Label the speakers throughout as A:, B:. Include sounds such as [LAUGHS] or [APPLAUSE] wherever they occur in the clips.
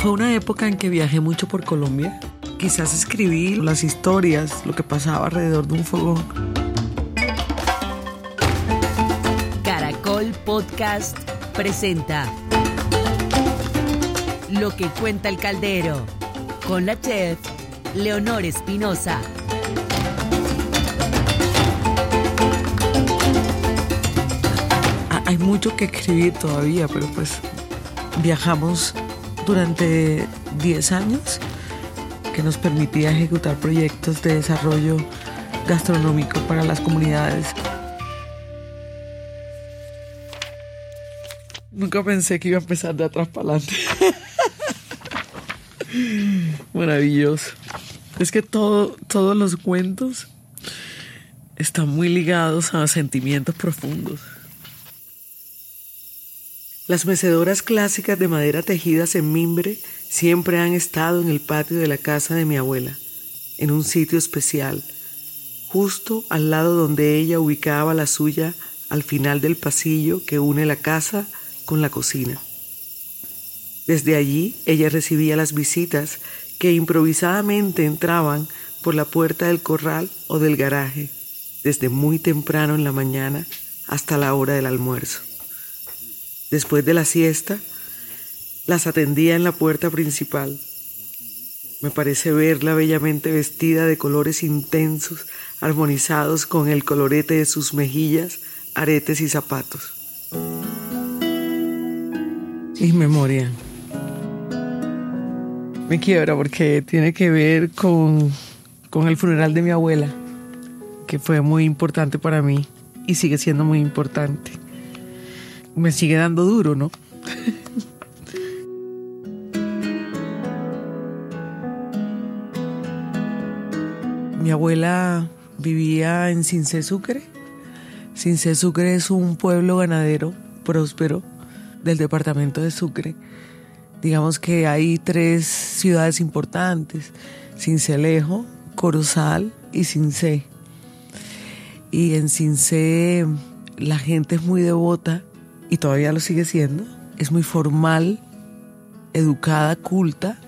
A: fue una época en que viajé mucho por Colombia. Quizás escribí las historias, lo que pasaba alrededor de un fogón.
B: Caracol Podcast presenta Lo que cuenta el caldero con la chef Leonor Espinosa.
A: Hay mucho que escribir todavía, pero pues viajamos durante 10 años que nos permitía ejecutar proyectos de desarrollo gastronómico para las comunidades. Nunca pensé que iba a empezar de atrás para adelante. [LAUGHS] Maravilloso. Es que todo, todos los cuentos están muy ligados a sentimientos profundos. Las mecedoras clásicas de madera tejidas en mimbre siempre han estado en el patio de la casa de mi abuela, en un sitio especial, justo al lado donde ella ubicaba la suya al final del pasillo que une la casa con la cocina. Desde allí ella recibía las visitas que improvisadamente entraban por la puerta del corral o del garaje, desde muy temprano en la mañana hasta la hora del almuerzo. Después de la siesta, las atendía en la puerta principal. Me parece verla bellamente vestida de colores intensos, armonizados con el colorete de sus mejillas, aretes y zapatos. Y memoria. Me quiebra porque tiene que ver con, con el funeral de mi abuela, que fue muy importante para mí y sigue siendo muy importante me sigue dando duro, ¿no? Mi abuela vivía en Cincé Sucre. Cincé Sucre es un pueblo ganadero próspero del departamento de Sucre. Digamos que hay tres ciudades importantes, Cincelejo, Corozal y Cincé. Y en Cincé la gente es muy devota y todavía lo sigue siendo. Es muy formal, educada, culta.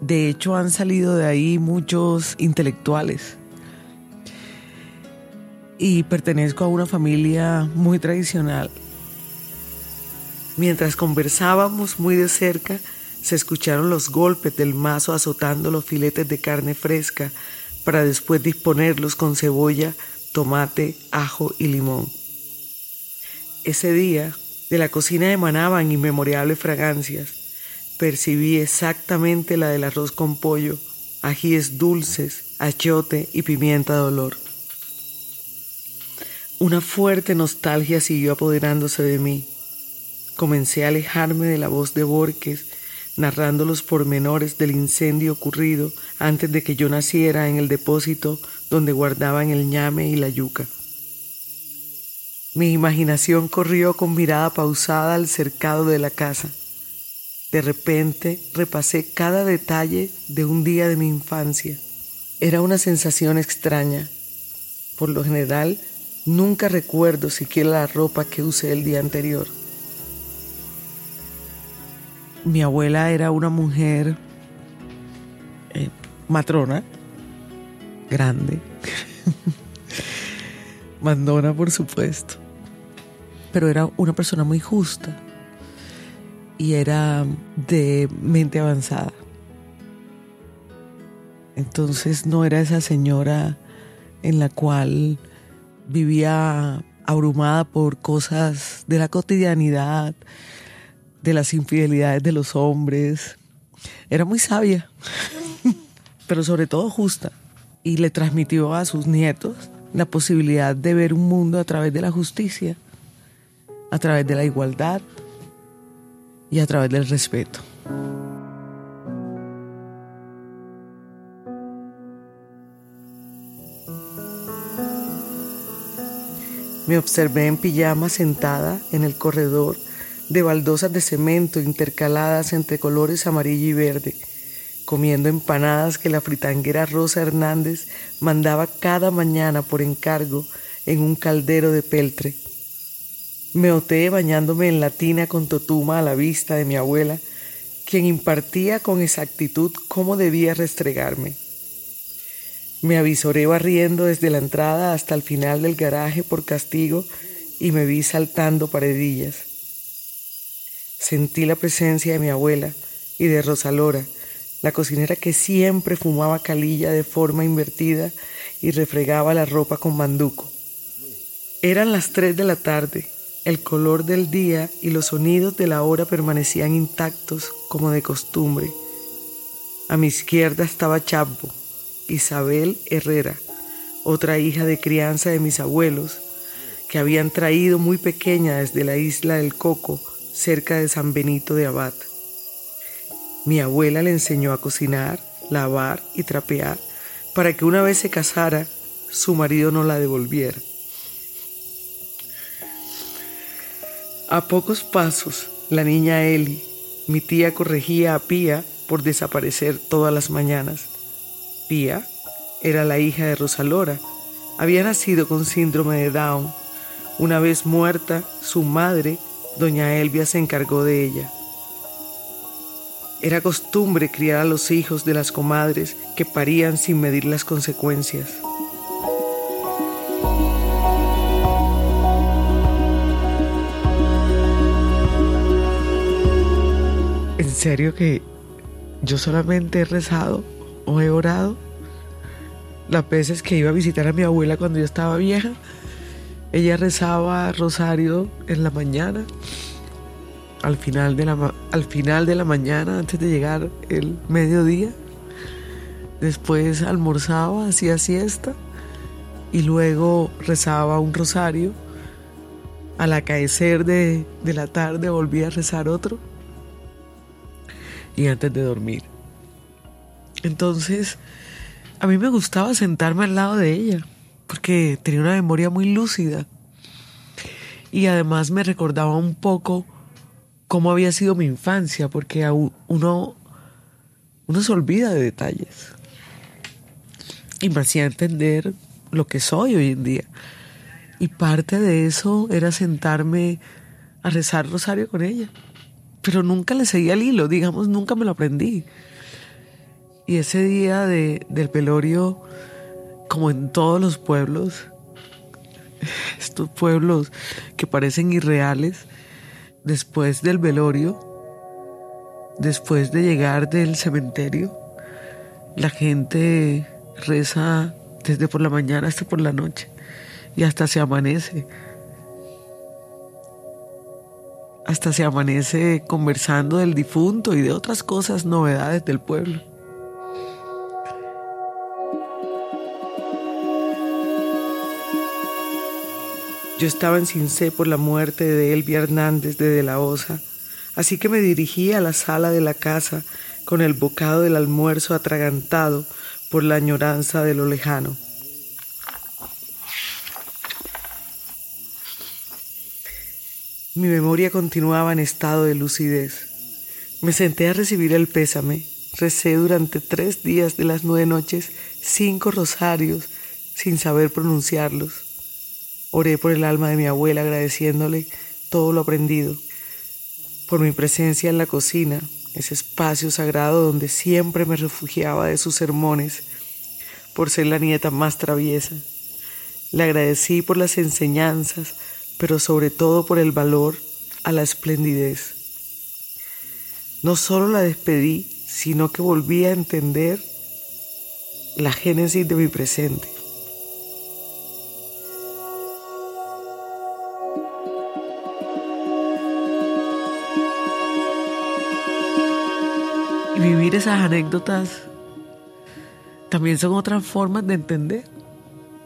A: De hecho, han salido de ahí muchos intelectuales. Y pertenezco a una familia muy tradicional. Mientras conversábamos muy de cerca, se escucharon los golpes del mazo azotando los filetes de carne fresca para después disponerlos con cebolla, tomate, ajo y limón. Ese día, de la cocina emanaban inmemorables fragancias. Percibí exactamente la del arroz con pollo, ajíes dulces, achote y pimienta de olor. Una fuerte nostalgia siguió apoderándose de mí. Comencé a alejarme de la voz de Borges, narrando los pormenores del incendio ocurrido antes de que yo naciera en el depósito donde guardaban el ñame y la yuca. Mi imaginación corrió con mirada pausada al cercado de la casa. De repente repasé cada detalle de un día de mi infancia. Era una sensación extraña. Por lo general, nunca recuerdo siquiera la ropa que usé el día anterior. Mi abuela era una mujer eh, matrona, grande, [LAUGHS] mandona por supuesto, pero era una persona muy justa y era de mente avanzada. Entonces no era esa señora en la cual vivía abrumada por cosas de la cotidianidad, de las infidelidades de los hombres. Era muy sabia, [LAUGHS] pero sobre todo justa. Y le transmitió a sus nietos la posibilidad de ver un mundo a través de la justicia, a través de la igualdad y a través del respeto. Me observé en pijama sentada en el corredor de baldosas de cemento intercaladas entre colores amarillo y verde, comiendo empanadas que la fritanguera Rosa Hernández mandaba cada mañana por encargo en un caldero de peltre. Me oté bañándome en la tina con totuma a la vista de mi abuela, quien impartía con exactitud cómo debía restregarme. Me avisoré barriendo desde la entrada hasta el final del garaje por castigo y me vi saltando paredillas. Sentí la presencia de mi abuela y de Rosalora, la cocinera que siempre fumaba calilla de forma invertida y refregaba la ropa con manduco. Eran las tres de la tarde, el color del día y los sonidos de la hora permanecían intactos como de costumbre. A mi izquierda estaba Chapo, Isabel Herrera, otra hija de crianza de mis abuelos, que habían traído muy pequeña desde la isla del Coco, cerca de San Benito de Abad. Mi abuela le enseñó a cocinar, lavar y trapear para que una vez se casara, su marido no la devolviera. A pocos pasos, la niña Eli, mi tía corregía a Pía por desaparecer todas las mañanas. Pía era la hija de Rosalora. Había nacido con síndrome de Down. Una vez muerta, su madre, doña Elvia, se encargó de ella. Era costumbre criar a los hijos de las comadres que parían sin medir las consecuencias. Serio que yo solamente he rezado o he orado las veces que iba a visitar a mi abuela cuando yo estaba vieja. Ella rezaba rosario en la mañana, al final de la, al final de la mañana, antes de llegar el mediodía. Después almorzaba, hacía siesta y luego rezaba un rosario. Al acaecer de, de la tarde volvía a rezar otro y antes de dormir. Entonces, a mí me gustaba sentarme al lado de ella, porque tenía una memoria muy lúcida. Y además me recordaba un poco cómo había sido mi infancia, porque uno, uno se olvida de detalles. Y me hacía entender lo que soy hoy en día. Y parte de eso era sentarme a rezar rosario con ella. Pero nunca le seguía el hilo, digamos, nunca me lo aprendí. Y ese día de, del velorio, como en todos los pueblos, [LAUGHS] estos pueblos que parecen irreales, después del velorio, después de llegar del cementerio, la gente reza desde por la mañana hasta por la noche y hasta se amanece. Hasta se amanece conversando del difunto y de otras cosas, novedades del pueblo. Yo estaba en Cincé por la muerte de Elvia Hernández de De la Osa, así que me dirigí a la sala de la casa con el bocado del almuerzo atragantado por la añoranza de lo lejano. Mi memoria continuaba en estado de lucidez. Me senté a recibir el pésame. Recé durante tres días de las nueve noches cinco rosarios sin saber pronunciarlos. Oré por el alma de mi abuela agradeciéndole todo lo aprendido, por mi presencia en la cocina, ese espacio sagrado donde siempre me refugiaba de sus sermones, por ser la nieta más traviesa. Le agradecí por las enseñanzas, pero sobre todo por el valor a la esplendidez. No solo la despedí, sino que volví a entender la génesis de mi presente. vivir esas anécdotas también son otras formas de entender,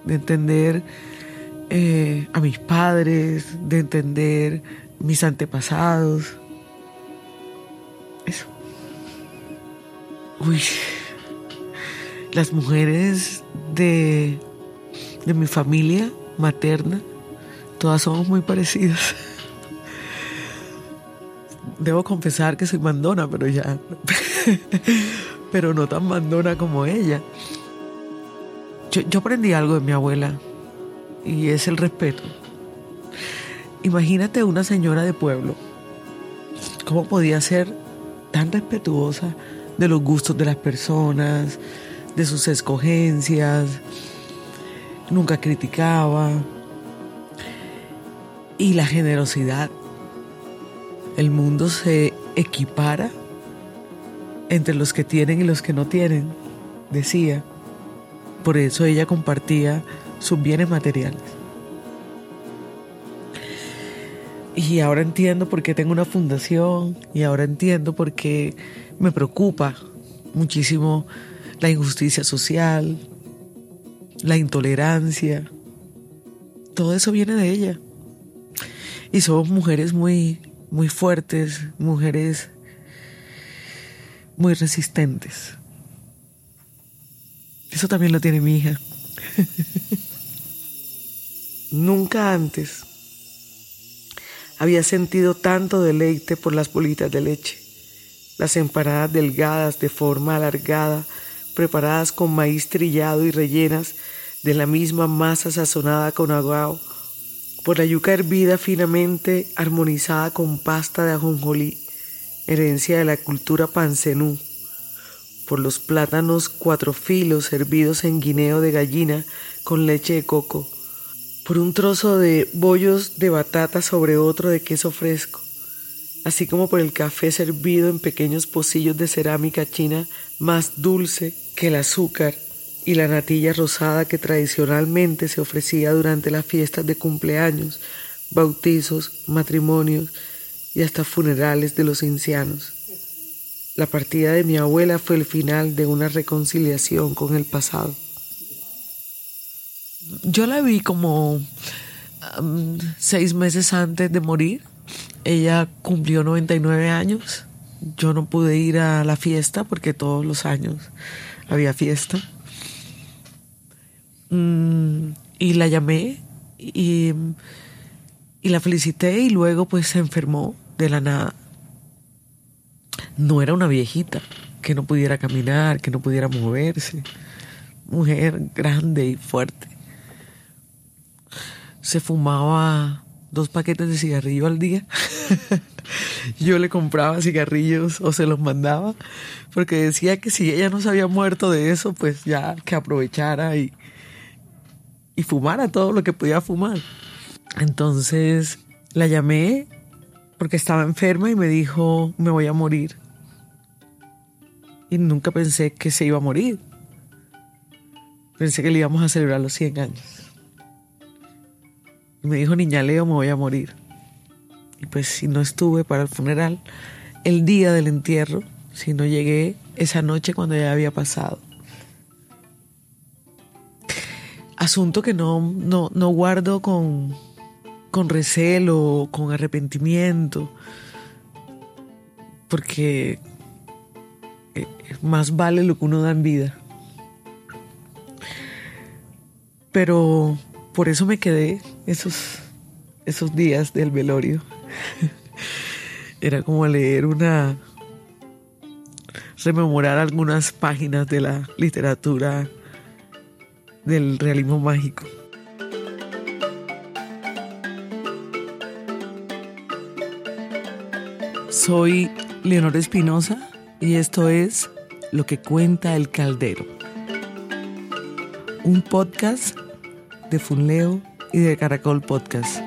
A: de entender eh, a mis padres, de entender mis antepasados. Eso. Uy, las mujeres de, de mi familia materna, todas somos muy parecidas. Debo confesar que soy mandona, pero ya. [LAUGHS] pero no tan mandona como ella. Yo, aprendí algo de mi abuela y es el respeto. Imagínate una señora de pueblo, ¿cómo podía ser tan respetuosa de los gustos de las personas, de sus escogencias, nunca criticaba. Y la generosidad. El mundo se equipara entre los que tienen y los que no tienen, decía. Por eso ella compartía sus bienes materiales. Y ahora entiendo por qué tengo una fundación y ahora entiendo por qué me preocupa muchísimo la injusticia social, la intolerancia. Todo eso viene de ella. Y somos mujeres muy, muy fuertes, mujeres muy resistentes. Eso también lo tiene mi hija. [LAUGHS] Nunca antes había sentido tanto deleite por las bolitas de leche, las empanadas delgadas de forma alargada, preparadas con maíz trillado y rellenas de la misma masa sazonada con agua, por la yuca hervida finamente armonizada con pasta de ajonjolí, herencia de la cultura pancenú, por los plátanos cuatro filos hervidos en guineo de gallina con leche de coco, por un trozo de bollos de batata sobre otro de queso fresco, así como por el café servido en pequeños pocillos de cerámica china más dulce que el azúcar y la natilla rosada que tradicionalmente se ofrecía durante las fiestas de cumpleaños, bautizos, matrimonios y hasta funerales de los ancianos. La partida de mi abuela fue el final de una reconciliación con el pasado yo la vi como seis meses antes de morir. Ella cumplió 99 años. Yo no pude ir a la fiesta porque todos los años había fiesta. Mm, y la llamé y, y la felicité y luego pues se enfermó de la nada. No era una viejita que no pudiera caminar, que no pudiera moverse. Mujer grande y fuerte se fumaba dos paquetes de cigarrillo al día. [LAUGHS] Yo le compraba cigarrillos o se los mandaba porque decía que si ella no se había muerto de eso, pues ya que aprovechara y, y fumara todo lo que podía fumar. Entonces la llamé porque estaba enferma y me dijo, me voy a morir. Y nunca pensé que se iba a morir. Pensé que le íbamos a celebrar los 100 años. Y me dijo, niña Leo, me voy a morir. Y pues si no estuve para el funeral, el día del entierro, si no llegué esa noche cuando ya había pasado. Asunto que no, no, no guardo con, con recelo, con arrepentimiento, porque eh, más vale lo que uno da en vida. Pero por eso me quedé esos, esos días del velorio. [LAUGHS] Era como leer una... rememorar algunas páginas de la literatura del realismo mágico. Soy Leonor Espinosa y esto es Lo que cuenta el caldero. Un podcast de Funleo y de Caracol Podcast.